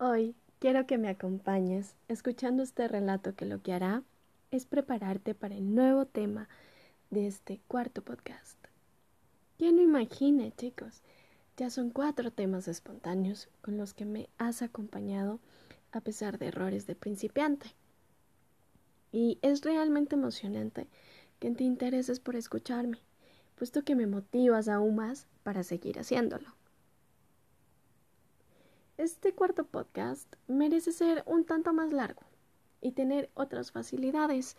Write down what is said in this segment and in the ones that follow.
Hoy quiero que me acompañes escuchando este relato que lo que hará es prepararte para el nuevo tema de este cuarto podcast. ¿Quién lo imagina, chicos? Ya son cuatro temas espontáneos con los que me has acompañado a pesar de errores de principiante. Y es realmente emocionante que te intereses por escucharme, puesto que me motivas aún más para seguir haciéndolo. Este cuarto podcast merece ser un tanto más largo y tener otras facilidades.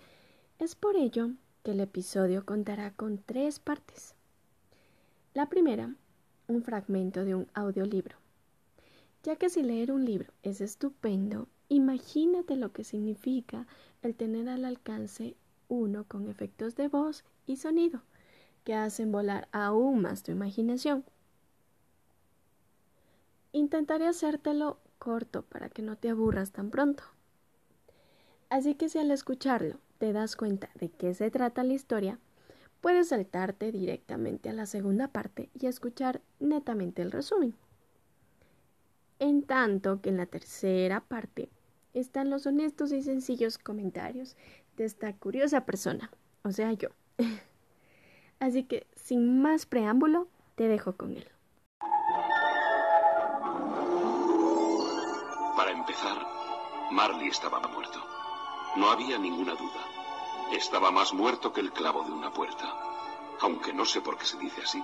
Es por ello que el episodio contará con tres partes. La primera, un fragmento de un audiolibro. Ya que si leer un libro es estupendo, imagínate lo que significa el tener al alcance uno con efectos de voz y sonido que hacen volar aún más tu imaginación. Intentaré hacértelo corto para que no te aburras tan pronto. Así que si al escucharlo te das cuenta de qué se trata la historia, puedes saltarte directamente a la segunda parte y escuchar netamente el resumen. En tanto que en la tercera parte están los honestos y sencillos comentarios de esta curiosa persona, o sea yo. Así que, sin más preámbulo, te dejo con él. Para empezar, Marley estaba muerto. No había ninguna duda. Estaba más muerto que el clavo de una puerta. Aunque no sé por qué se dice así.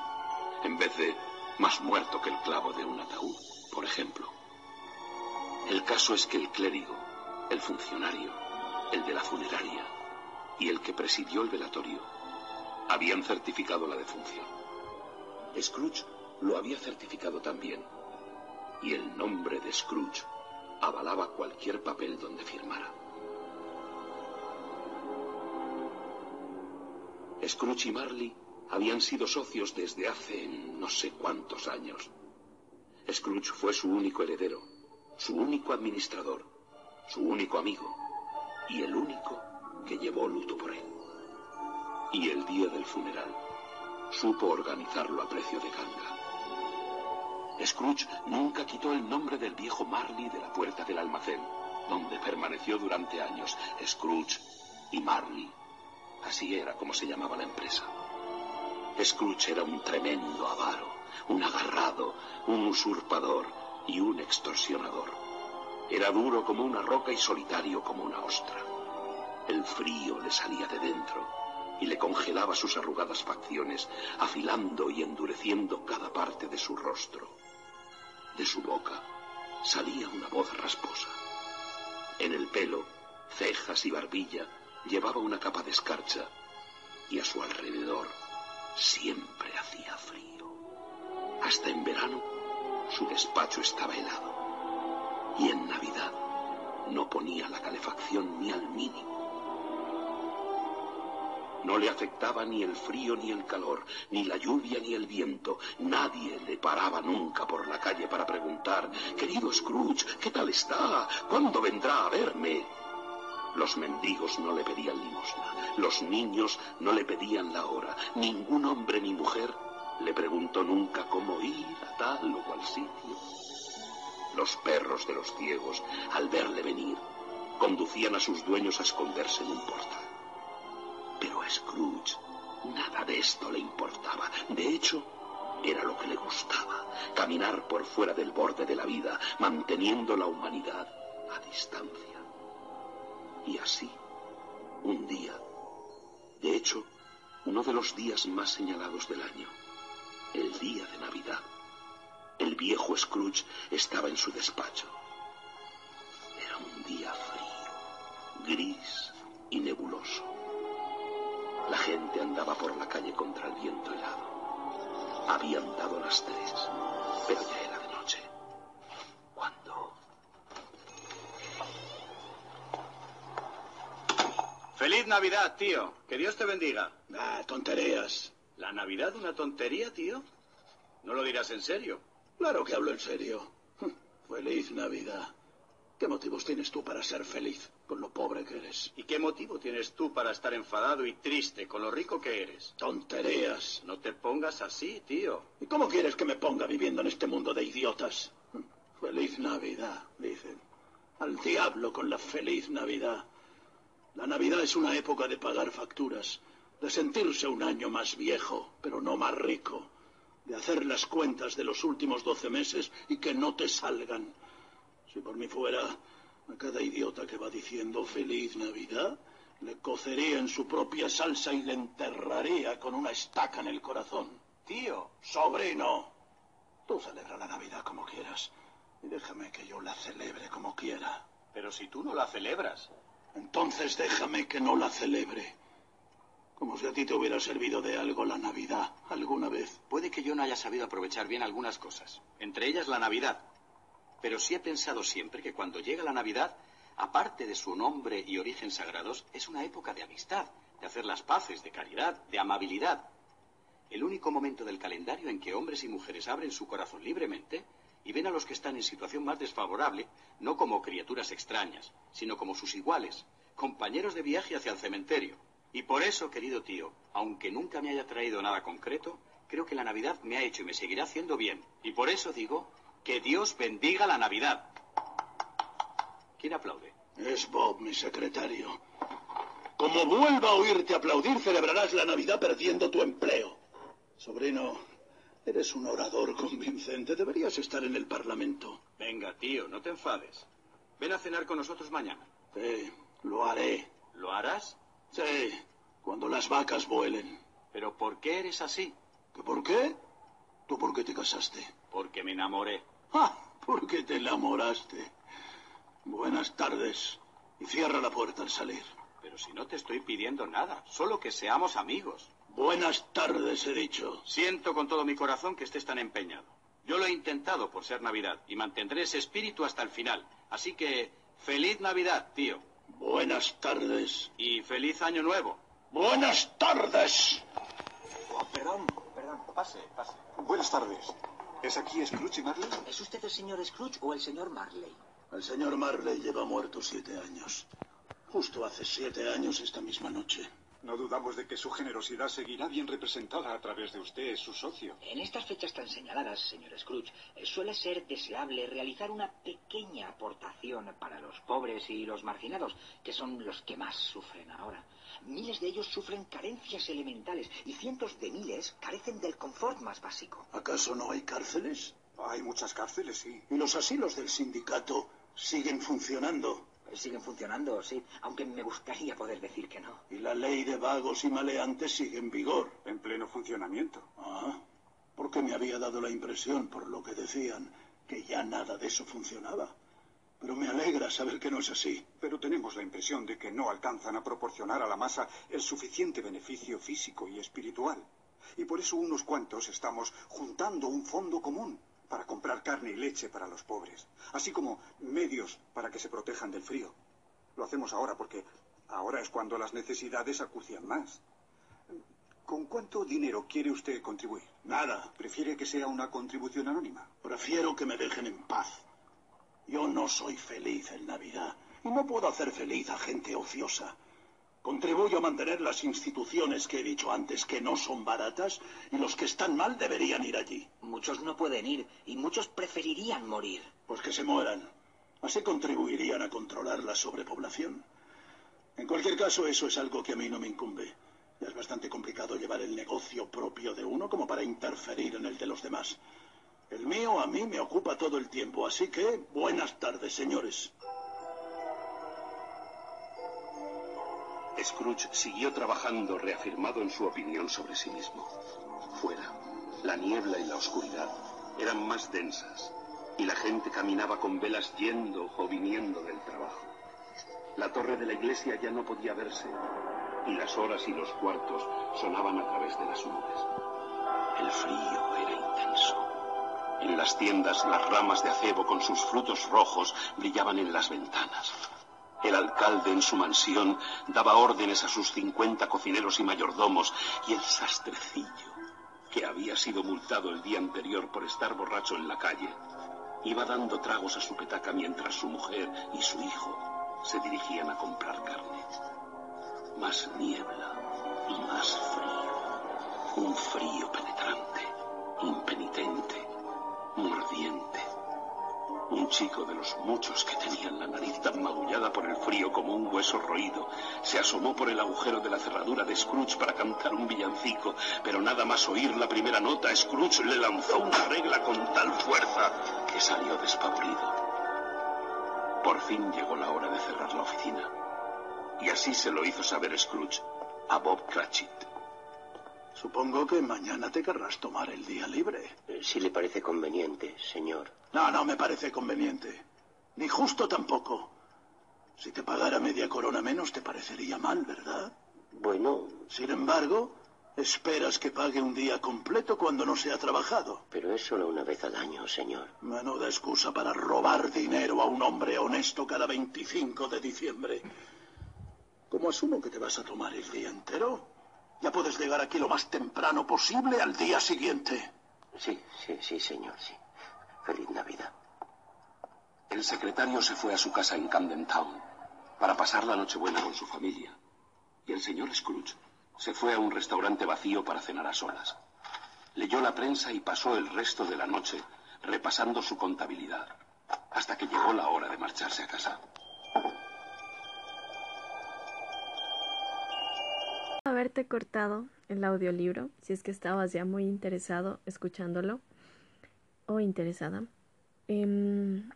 En vez de más muerto que el clavo de un ataúd, por ejemplo. El caso es que el clérigo, el funcionario, el de la funeraria y el que presidió el velatorio habían certificado la defunción. Scrooge lo había certificado también. Y el nombre de Scrooge avalaba cualquier papel donde firmara. Scrooge y Marley habían sido socios desde hace no sé cuántos años. Scrooge fue su único heredero, su único administrador, su único amigo y el único que llevó luto por él. Y el día del funeral supo organizarlo a precio de ganga. Scrooge nunca quitó el nombre del viejo Marley de la puerta del almacén, donde permaneció durante años Scrooge y Marley Así era como se llamaba la empresa. Scrooge era un tremendo avaro, un agarrado, un usurpador y un extorsionador. Era duro como una roca y solitario como una ostra. El frío le salía de dentro y le congelaba sus arrugadas facciones, afilando y endureciendo cada parte de su rostro. De su boca salía una voz rasposa. En el pelo, cejas y barbilla Llevaba una capa de escarcha y a su alrededor siempre hacía frío. Hasta en verano su despacho estaba helado y en Navidad no ponía la calefacción ni al mínimo. No le afectaba ni el frío ni el calor, ni la lluvia ni el viento. Nadie le paraba nunca por la calle para preguntar, querido Scrooge, ¿qué tal está? ¿Cuándo vendrá a verme? Los mendigos no le pedían limosna, los niños no le pedían la hora, ningún hombre ni mujer le preguntó nunca cómo ir a tal o cual sitio. Los perros de los ciegos, al verle venir, conducían a sus dueños a esconderse en un portal. Pero a Scrooge nada de esto le importaba. De hecho, era lo que le gustaba, caminar por fuera del borde de la vida, manteniendo la humanidad a distancia. Y así, un día, de hecho, uno de los días más señalados del año, el día de Navidad, el viejo Scrooge estaba en su despacho. Era un día frío, gris y nebuloso. La gente andaba por la calle contra el viento helado. Habían dado las tres, pero ya era de noche. Feliz Navidad, tío. Que Dios te bendiga. Ah, tonterías. ¿La Navidad una tontería, tío? ¿No lo dirás en serio? Claro que hablo en serio. Feliz Navidad. ¿Qué motivos tienes tú para ser feliz? Con lo pobre que eres. ¿Y qué motivo tienes tú para estar enfadado y triste con lo rico que eres? Tonterías. No te pongas así, tío. ¿Y cómo quieres que me ponga viviendo en este mundo de idiotas? Feliz Navidad, dicen. Al diablo con la feliz Navidad. La Navidad es una época de pagar facturas, de sentirse un año más viejo, pero no más rico, de hacer las cuentas de los últimos doce meses y que no te salgan. Si por mí fuera, a cada idiota que va diciendo feliz Navidad, le cocería en su propia salsa y le enterraría con una estaca en el corazón. Tío. Sobrino, tú celebra la Navidad como quieras y déjame que yo la celebre como quiera. Pero si tú no la celebras. Entonces déjame que no la celebre. Como si a ti te hubiera servido de algo la Navidad alguna vez. Puede que yo no haya sabido aprovechar bien algunas cosas, entre ellas la Navidad. Pero sí he pensado siempre que cuando llega la Navidad, aparte de su nombre y origen sagrados, es una época de amistad, de hacer las paces, de caridad, de amabilidad. El único momento del calendario en que hombres y mujeres abren su corazón libremente y ven a los que están en situación más desfavorable no como criaturas extrañas, sino como sus iguales, compañeros de viaje hacia el cementerio. Y por eso, querido tío, aunque nunca me haya traído nada concreto, creo que la Navidad me ha hecho y me seguirá haciendo bien. Y por eso digo que Dios bendiga la Navidad. ¿Quién aplaude? Es Bob, mi secretario. Como vuelva a oírte aplaudir, celebrarás la Navidad perdiendo tu empleo. Sobrino, eres un orador convincente. Deberías estar en el Parlamento. Venga, tío, no te enfades. Ven a cenar con nosotros mañana. Sí, lo haré. ¿Lo harás? Sí, cuando las vacas vuelen. ¿Pero por qué eres así? ¿Que por qué? ¿Tú por qué te casaste? Porque me enamoré. Ah, porque te enamoraste. Buenas tardes. Y cierra la puerta al salir. Pero si no te estoy pidiendo nada, solo que seamos amigos. Buenas tardes, he dicho. Siento con todo mi corazón que estés tan empeñado. Yo lo he intentado por ser Navidad y mantendré ese espíritu hasta el final. Así que, feliz Navidad, tío. Buenas tardes. Y feliz Año Nuevo. Buenas tardes. Oh, perdón, perdón. Pase, pase. Buenas tardes. ¿Es aquí Scrooge y Marley? ¿Es usted el señor Scrooge o el señor Marley? El señor Marley lleva muerto siete años. Justo hace siete años esta misma noche. No dudamos de que su generosidad seguirá bien representada a través de usted, su socio. En estas fechas tan señaladas, señor Scrooge, eh, suele ser deseable realizar una pequeña aportación para los pobres y los marginados, que son los que más sufren ahora. Miles de ellos sufren carencias elementales y cientos de miles carecen del confort más básico. ¿Acaso no hay cárceles? Hay muchas cárceles, sí. ¿Y los asilos del sindicato siguen funcionando? Siguen funcionando, sí, aunque me gustaría poder decir que no. Y la ley de vagos y maleantes sigue en vigor. En pleno funcionamiento. Ah, porque me había dado la impresión, por lo que decían, que ya nada de eso funcionaba. Pero me alegra saber que no es así. Pero tenemos la impresión de que no alcanzan a proporcionar a la masa el suficiente beneficio físico y espiritual. Y por eso unos cuantos estamos juntando un fondo común para comprar carne y leche para los pobres, así como medios para que se protejan del frío. Lo hacemos ahora porque ahora es cuando las necesidades acucian más. ¿Con cuánto dinero quiere usted contribuir? Nada. ¿Prefiere que sea una contribución anónima? Prefiero que me dejen en paz. Yo no soy feliz en Navidad y no puedo hacer feliz a gente ociosa. Contribuyo a mantener las instituciones que he dicho antes que no son baratas y los que están mal deberían ir allí. Muchos no pueden ir y muchos preferirían morir. Pues que se mueran. Así contribuirían a controlar la sobrepoblación. En cualquier caso, eso es algo que a mí no me incumbe. Ya es bastante complicado llevar el negocio propio de uno como para interferir en el de los demás. El mío a mí me ocupa todo el tiempo, así que buenas tardes, señores. Scrooge siguió trabajando reafirmado en su opinión sobre sí mismo. Fuera, la niebla y la oscuridad eran más densas y la gente caminaba con velas yendo o viniendo del trabajo. La torre de la iglesia ya no podía verse y las horas y los cuartos sonaban a través de las nubes. El frío era intenso. En las tiendas las ramas de acebo con sus frutos rojos brillaban en las ventanas. El alcalde en su mansión daba órdenes a sus cincuenta cocineros y mayordomos y el sastrecillo, que había sido multado el día anterior por estar borracho en la calle, iba dando tragos a su petaca mientras su mujer y su hijo se dirigían a comprar carne. Más niebla y más frío. Un frío penetrante, impenitente, mordiente. Un chico de los muchos que tenían la nariz tan magullada por el frío como un hueso roído se asomó por el agujero de la cerradura de Scrooge para cantar un villancico, pero nada más oír la primera nota, Scrooge le lanzó una regla con tal fuerza que salió despavorido. Por fin llegó la hora de cerrar la oficina. Y así se lo hizo saber Scrooge a Bob Cratchit. Supongo que mañana te querrás tomar el día libre. Eh, Si le parece conveniente, señor. No, no me parece conveniente. Ni justo tampoco. Si te pagara media corona menos te parecería mal, ¿verdad? Bueno, Sin embargo, esperas que pague un día completo cuando no se ha trabajado. pero es solo una vez al año, señor. Menuda excusa para robar dinero a un hombre honesto cada 25 de diciembre. Como asumo que te vas a tomar el día entero, ya puedes llegar aquí lo más temprano posible al día siguiente. Sí, sí, sí, señor, sí. Feliz Navidad. El secretario se fue a su casa en Camden Town para pasar la Nochebuena con su familia. Y el señor Scrooge se fue a un restaurante vacío para cenar a solas. Leyó la prensa y pasó el resto de la noche repasando su contabilidad, hasta que llegó la hora de marcharse a casa. Haberte cortado el audiolibro si es que estabas ya muy interesado escuchándolo o interesada. Em,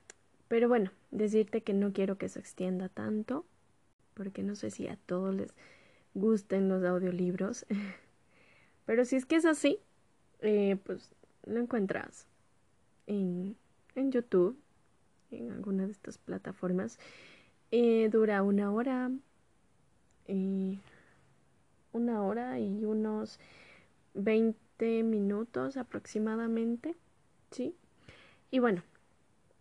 pero bueno, decirte que no quiero que se extienda tanto porque no sé si a todos les gusten los audiolibros. pero si es que es así, eh, pues lo encuentras en, en YouTube, en alguna de estas plataformas. Eh, dura una hora. Y una hora y unos 20 minutos aproximadamente, ¿sí? Y bueno,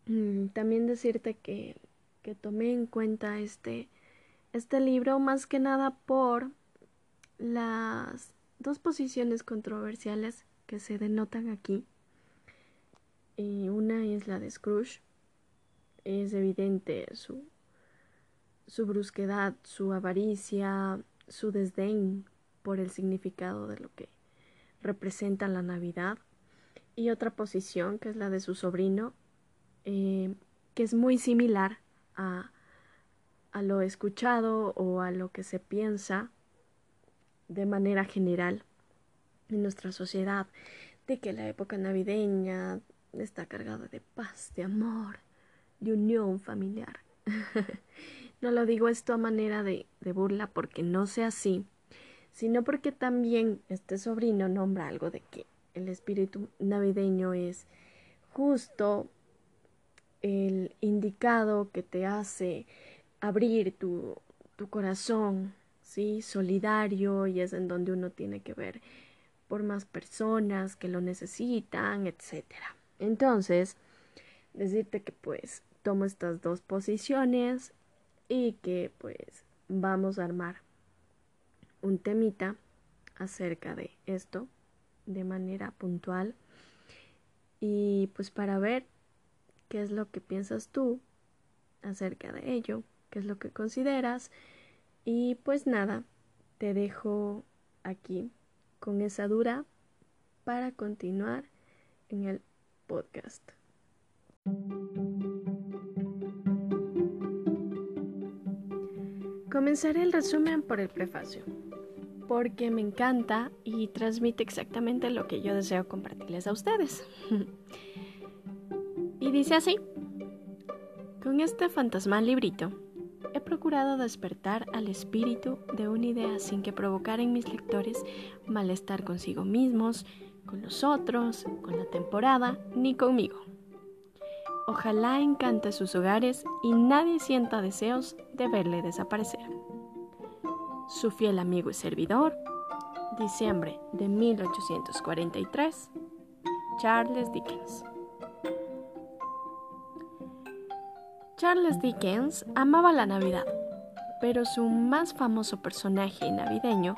mm, también decirte que, que tomé en cuenta este, este libro más que nada por las dos posiciones controversiales que se denotan aquí. Y una es la de Scrooge. Es evidente su, su brusquedad, su avaricia, su desdén por el significado de lo que representa la Navidad. Y otra posición, que es la de su sobrino, eh, que es muy similar a, a lo escuchado o a lo que se piensa de manera general en nuestra sociedad, de que la época navideña está cargada de paz, de amor, de unión familiar. No lo digo esto a manera de, burla porque no sea así, sino porque también este sobrino nombra algo de que el espíritu navideño es justo el indicado que te hace abrir tu, tu corazón, ¿sí? Solidario y es en donde uno tiene que ver por más personas que lo necesitan, etc. Entonces, decirte que pues tomo estas dos posiciones y que pues vamos a armar un temita acerca de esto de manera puntual y pues para ver qué es lo que piensas tú acerca de ello, qué es lo que consideras y pues nada, te dejo aquí con esa dura para continuar en el podcast. Comenzaré el resumen por el prefacio, porque me encanta y transmite exactamente lo que yo deseo compartirles a ustedes. y dice así, con este fantasmal librito, he procurado despertar al espíritu de una idea sin que provocara en mis lectores malestar consigo mismos, con los otros, con la temporada, ni conmigo. Ojalá encante sus hogares y nadie sienta deseos de verle desaparecer. Su fiel amigo y servidor, diciembre de 1843, Charles Dickens. Charles Dickens amaba la Navidad, pero su más famoso personaje navideño,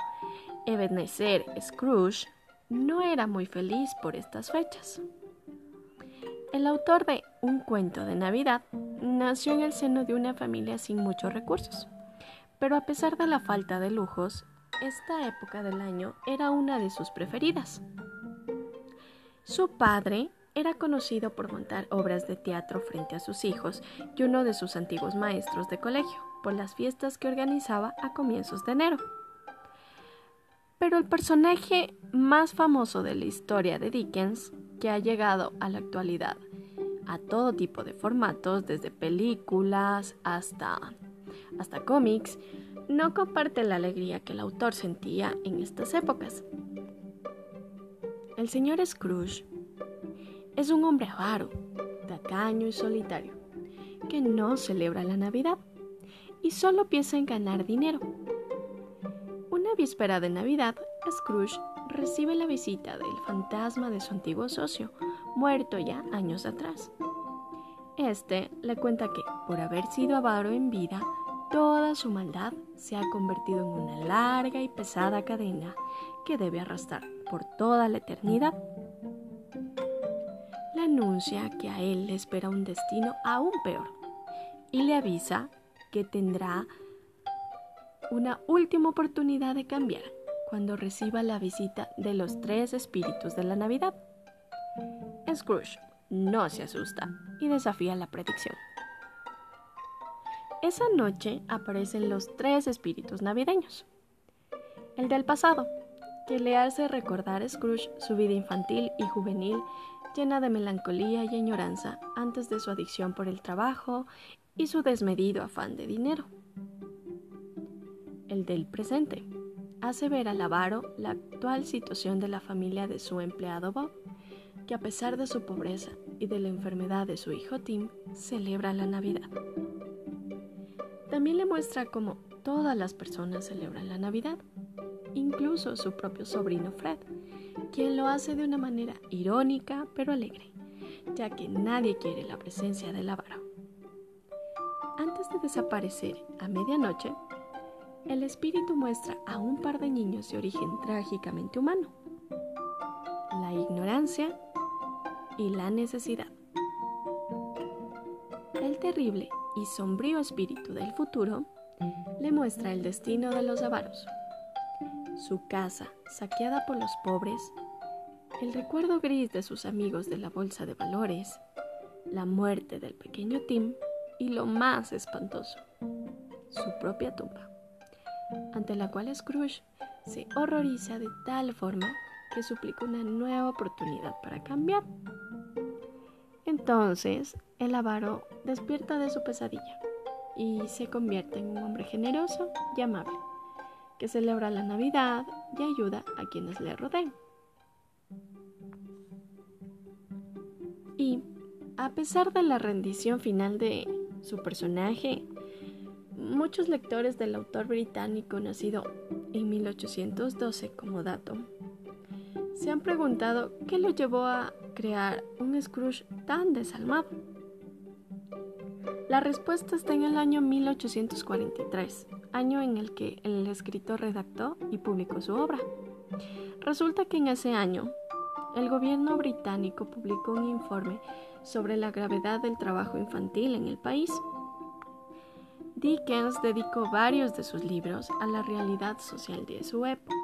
Ebenezer Scrooge, no era muy feliz por estas fechas. El autor de Un cuento de Navidad nació en el seno de una familia sin muchos recursos, pero a pesar de la falta de lujos, esta época del año era una de sus preferidas. Su padre era conocido por montar obras de teatro frente a sus hijos y uno de sus antiguos maestros de colegio, por las fiestas que organizaba a comienzos de enero. Pero el personaje más famoso de la historia de Dickens, que ha llegado a la actualidad a todo tipo de formatos, desde películas hasta, hasta cómics, no comparte la alegría que el autor sentía en estas épocas. El señor Scrooge es un hombre avaro, tacaño y solitario, que no celebra la Navidad y solo piensa en ganar dinero. Una víspera de Navidad, Scrooge recibe la visita del fantasma de su antiguo socio, muerto ya años atrás. Este le cuenta que, por haber sido avaro en vida, toda su maldad se ha convertido en una larga y pesada cadena que debe arrastrar por toda la eternidad. Le anuncia que a él le espera un destino aún peor y le avisa que tendrá una última oportunidad de cambiar cuando reciba la visita de los tres espíritus de la Navidad. Scrooge no se asusta y desafía la predicción. Esa noche aparecen los tres espíritus navideños. El del pasado, que le hace recordar a Scrooge su vida infantil y juvenil llena de melancolía y añoranza antes de su adicción por el trabajo y su desmedido afán de dinero. El del presente hace ver al avaro la actual situación de la familia de su empleado Bob, que a pesar de su pobreza y de la enfermedad de su hijo Tim, celebra la Navidad. También le muestra cómo todas las personas celebran la Navidad, incluso su propio sobrino Fred, quien lo hace de una manera irónica pero alegre, ya que nadie quiere la presencia del avaro. Antes de desaparecer a medianoche, el espíritu muestra a un par de niños de origen trágicamente humano, la ignorancia y la necesidad. El terrible y sombrío espíritu del futuro le muestra el destino de los avaros, su casa saqueada por los pobres, el recuerdo gris de sus amigos de la bolsa de valores, la muerte del pequeño Tim y lo más espantoso, su propia tumba ante la cual Scrooge se horroriza de tal forma que suplica una nueva oportunidad para cambiar. Entonces, el avaro despierta de su pesadilla y se convierte en un hombre generoso y amable, que celebra la Navidad y ayuda a quienes le rodean. Y, a pesar de la rendición final de su personaje, Muchos lectores del autor británico nacido en 1812 como dato se han preguntado qué lo llevó a crear un Scrooge tan desalmado. La respuesta está en el año 1843, año en el que el escritor redactó y publicó su obra. Resulta que en ese año, el gobierno británico publicó un informe sobre la gravedad del trabajo infantil en el país Dickens dedicó varios de sus libros a la realidad social de su época.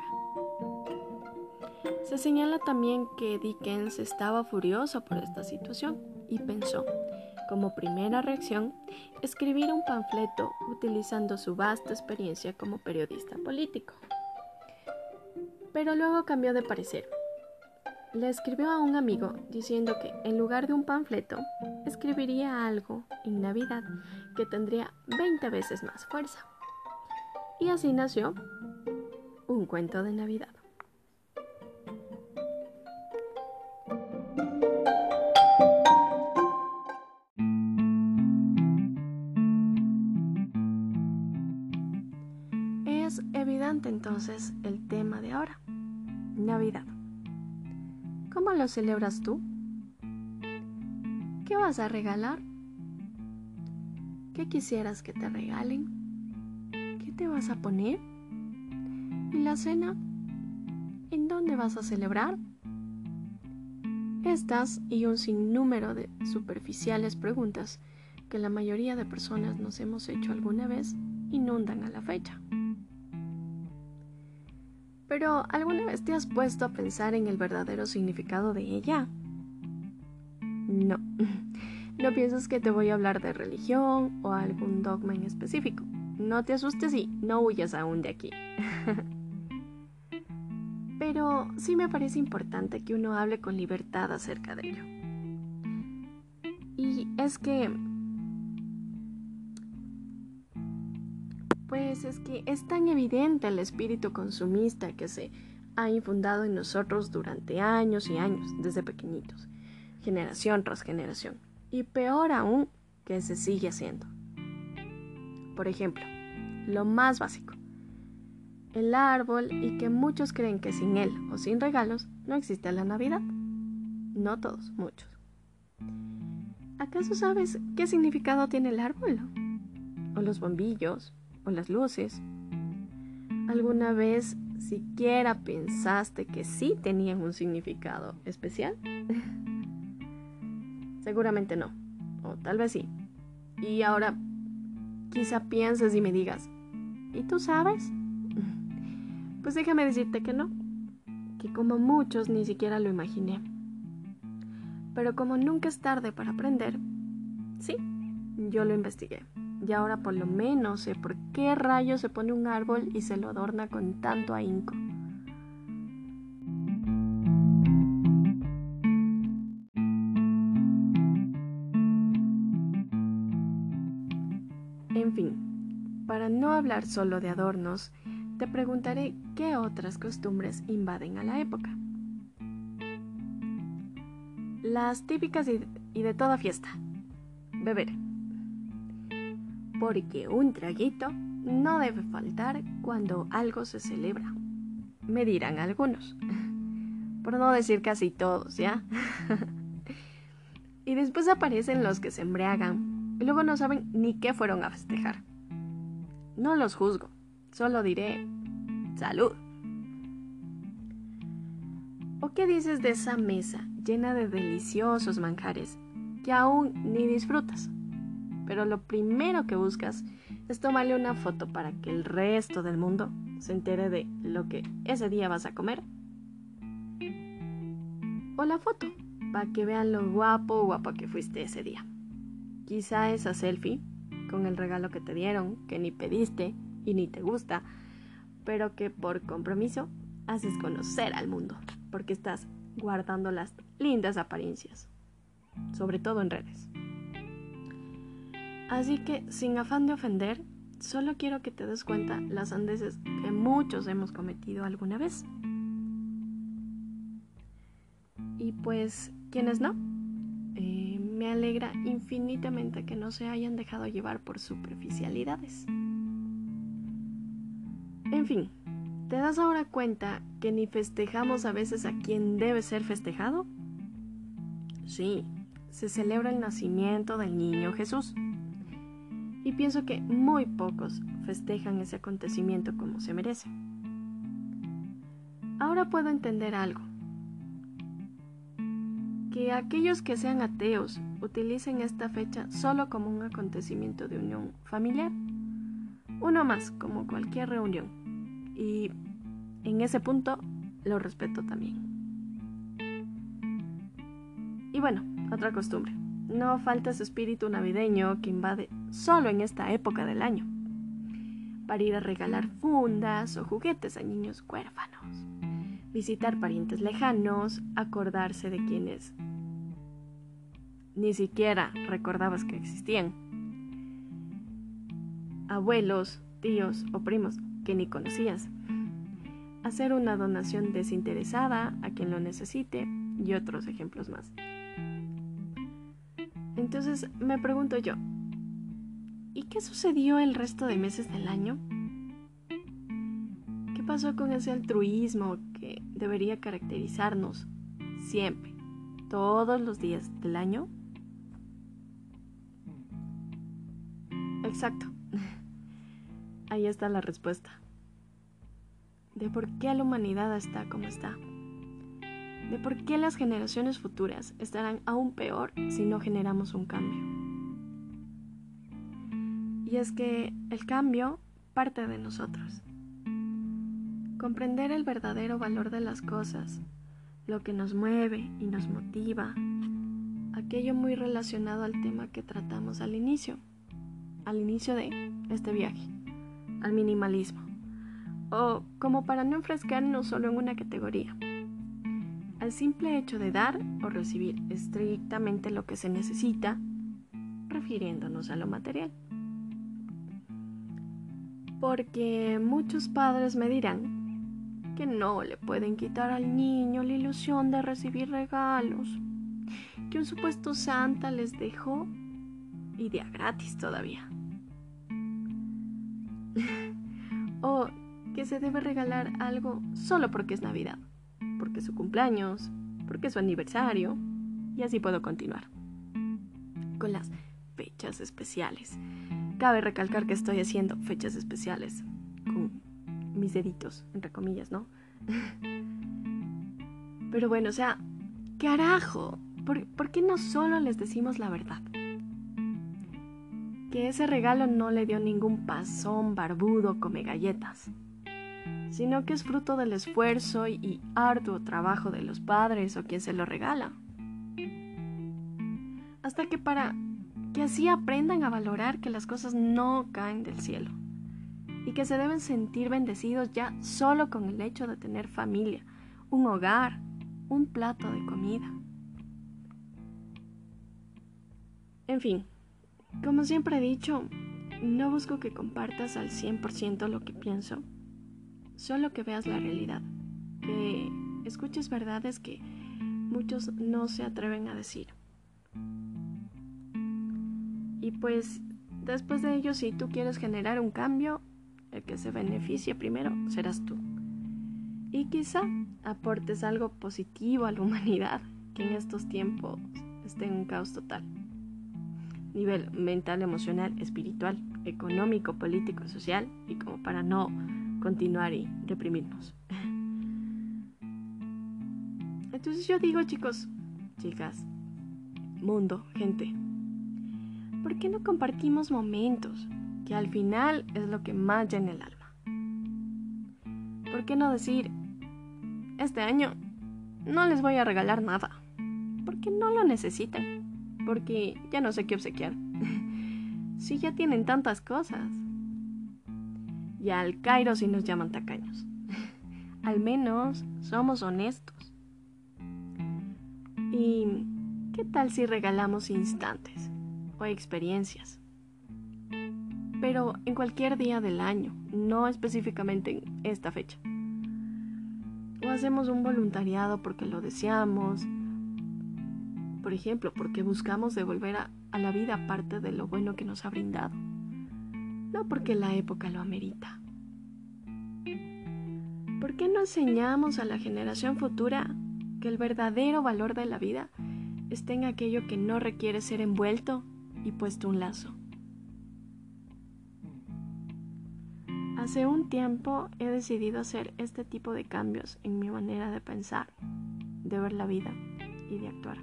Se señala también que Dickens estaba furioso por esta situación y pensó, como primera reacción, escribir un panfleto utilizando su vasta experiencia como periodista político. Pero luego cambió de parecer le escribió a un amigo diciendo que en lugar de un panfleto, escribiría algo en Navidad que tendría 20 veces más fuerza. Y así nació un cuento de Navidad. Es evidente entonces el tema de ahora, Navidad. ¿Cómo lo celebras tú? ¿Qué vas a regalar? ¿Qué quisieras que te regalen? ¿Qué te vas a poner? ¿Y la cena? ¿En dónde vas a celebrar? Estas y un sinnúmero de superficiales preguntas que la mayoría de personas nos hemos hecho alguna vez inundan a la fecha. Pero ¿alguna vez te has puesto a pensar en el verdadero significado de ella? No. No piensas que te voy a hablar de religión o algún dogma en específico. No te asustes y no huyas aún de aquí. Pero sí me parece importante que uno hable con libertad acerca de ello. Y es que Pues es que es tan evidente el espíritu consumista que se ha infundado en nosotros durante años y años, desde pequeñitos, generación tras generación, y peor aún que se sigue haciendo. Por ejemplo, lo más básico, el árbol y que muchos creen que sin él o sin regalos no existe la Navidad. No todos, muchos. ¿Acaso sabes qué significado tiene el árbol? ¿O los bombillos? O las luces. ¿Alguna vez siquiera pensaste que sí tenían un significado especial? Seguramente no, o tal vez sí. Y ahora quizá pienses y me digas, ¿y tú sabes? Pues déjame decirte que no, que como muchos ni siquiera lo imaginé. Pero como nunca es tarde para aprender, sí, yo lo investigué. Y ahora por lo menos sé por qué rayos se pone un árbol y se lo adorna con tanto ahínco. En fin, para no hablar solo de adornos, te preguntaré qué otras costumbres invaden a la época. Las típicas y de toda fiesta. Beber porque un traguito no debe faltar cuando algo se celebra. Me dirán algunos, por no decir casi todos, ¿ya? y después aparecen los que se embriagan y luego no saben ni qué fueron a festejar. No los juzgo, solo diré salud. ¿O qué dices de esa mesa llena de deliciosos manjares que aún ni disfrutas? Pero lo primero que buscas es tomarle una foto para que el resto del mundo se entere de lo que ese día vas a comer. O la foto, para que vean lo guapo o guapa que fuiste ese día. Quizá esa selfie, con el regalo que te dieron, que ni pediste y ni te gusta, pero que por compromiso haces conocer al mundo, porque estás guardando las lindas apariencias, sobre todo en redes. Así que, sin afán de ofender, solo quiero que te des cuenta las andeses que muchos hemos cometido alguna vez. Y pues, ¿quiénes no? Eh, me alegra infinitamente que no se hayan dejado llevar por superficialidades. En fin, ¿te das ahora cuenta que ni festejamos a veces a quien debe ser festejado? Sí, se celebra el nacimiento del niño Jesús y pienso que muy pocos festejan ese acontecimiento como se merece. Ahora puedo entender algo. Que aquellos que sean ateos utilicen esta fecha solo como un acontecimiento de unión familiar. Uno más, como cualquier reunión. Y en ese punto lo respeto también. Y bueno, otra costumbre. No falta ese espíritu navideño que invade solo en esta época del año, para ir a regalar fundas o juguetes a niños huérfanos, visitar parientes lejanos, acordarse de quienes ni siquiera recordabas que existían, abuelos, tíos o primos que ni conocías, hacer una donación desinteresada a quien lo necesite y otros ejemplos más. Entonces me pregunto yo, ¿y qué sucedió el resto de meses del año? ¿Qué pasó con ese altruismo que debería caracterizarnos siempre, todos los días del año? Exacto. Ahí está la respuesta. De por qué la humanidad está como está de por qué las generaciones futuras estarán aún peor si no generamos un cambio. Y es que el cambio parte de nosotros. Comprender el verdadero valor de las cosas, lo que nos mueve y nos motiva, aquello muy relacionado al tema que tratamos al inicio, al inicio de este viaje, al minimalismo, o como para no enfrescarnos solo en una categoría, al simple hecho de dar o recibir estrictamente lo que se necesita, refiriéndonos a lo material. Porque muchos padres me dirán que no le pueden quitar al niño la ilusión de recibir regalos, que un supuesto santa les dejó y gratis todavía. o que se debe regalar algo solo porque es Navidad, porque es su cumpleaños, porque es su aniversario, y así puedo continuar. Con las fechas especiales. Cabe recalcar que estoy haciendo fechas especiales con mis deditos, entre comillas, ¿no? Pero bueno, o sea, carajo, ¿por, ¿por qué no solo les decimos la verdad? Que ese regalo no le dio ningún pasón barbudo come galletas, sino que es fruto del esfuerzo y arduo trabajo de los padres o quien se lo regala. Hasta que para que así aprendan a valorar que las cosas no caen del cielo y que se deben sentir bendecidos ya solo con el hecho de tener familia, un hogar, un plato de comida. En fin, como siempre he dicho, no busco que compartas al 100% lo que pienso, solo que veas la realidad, que escuches verdades que muchos no se atreven a decir. Y pues después de ello, si tú quieres generar un cambio, el que se beneficie primero serás tú. Y quizá aportes algo positivo a la humanidad que en estos tiempos esté en un caos total. Nivel mental, emocional, espiritual, económico, político, social y como para no continuar y reprimirnos. Entonces yo digo chicos, chicas, mundo, gente, ¿por qué no compartimos momentos que al final es lo que más llena el alma? ¿Por qué no decir, este año no les voy a regalar nada? Porque no lo necesitan, porque ya no sé qué obsequiar. si ya tienen tantas cosas. Y al Cairo si nos llaman tacaños. al menos somos honestos. ¿Y qué tal si regalamos instantes? O experiencias. Pero en cualquier día del año, no específicamente en esta fecha. O hacemos un voluntariado porque lo deseamos, por ejemplo, porque buscamos devolver a, a la vida parte de lo bueno que nos ha brindado, no porque la época lo amerita. ¿Por qué no enseñamos a la generación futura que el verdadero valor de la vida está en aquello que no requiere ser envuelto y puesto un lazo. Hace un tiempo he decidido hacer este tipo de cambios en mi manera de pensar, de ver la vida y de actuar.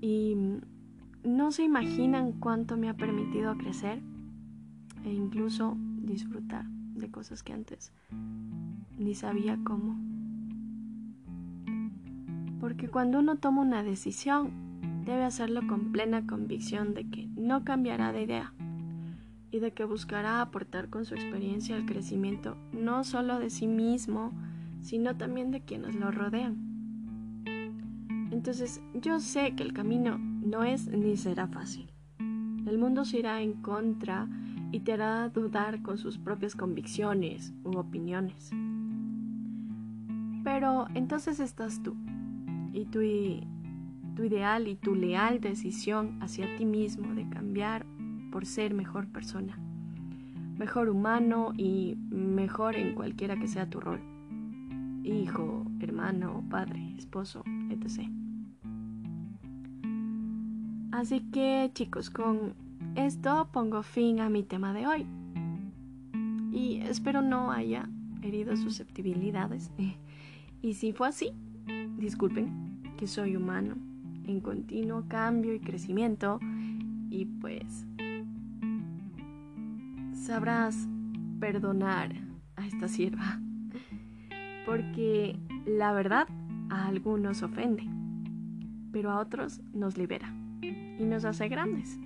Y no se imaginan cuánto me ha permitido crecer e incluso disfrutar de cosas que antes ni sabía cómo. Porque cuando uno toma una decisión, debe hacerlo con plena convicción de que no cambiará de idea y de que buscará aportar con su experiencia el crecimiento no solo de sí mismo, sino también de quienes lo rodean. Entonces yo sé que el camino no es ni será fácil. El mundo se irá en contra y te hará dudar con sus propias convicciones u opiniones. Pero entonces estás tú, y tú y tu ideal y tu leal decisión hacia ti mismo de cambiar por ser mejor persona, mejor humano y mejor en cualquiera que sea tu rol, hijo, hermano, padre, esposo, etc. Así que chicos, con esto pongo fin a mi tema de hoy. Y espero no haya herido susceptibilidades. Y si fue así, disculpen que soy humano en continuo cambio y crecimiento y pues sabrás perdonar a esta sierva, porque la verdad a algunos ofende, pero a otros nos libera y nos hace grandes,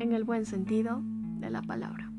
en el buen sentido de la palabra.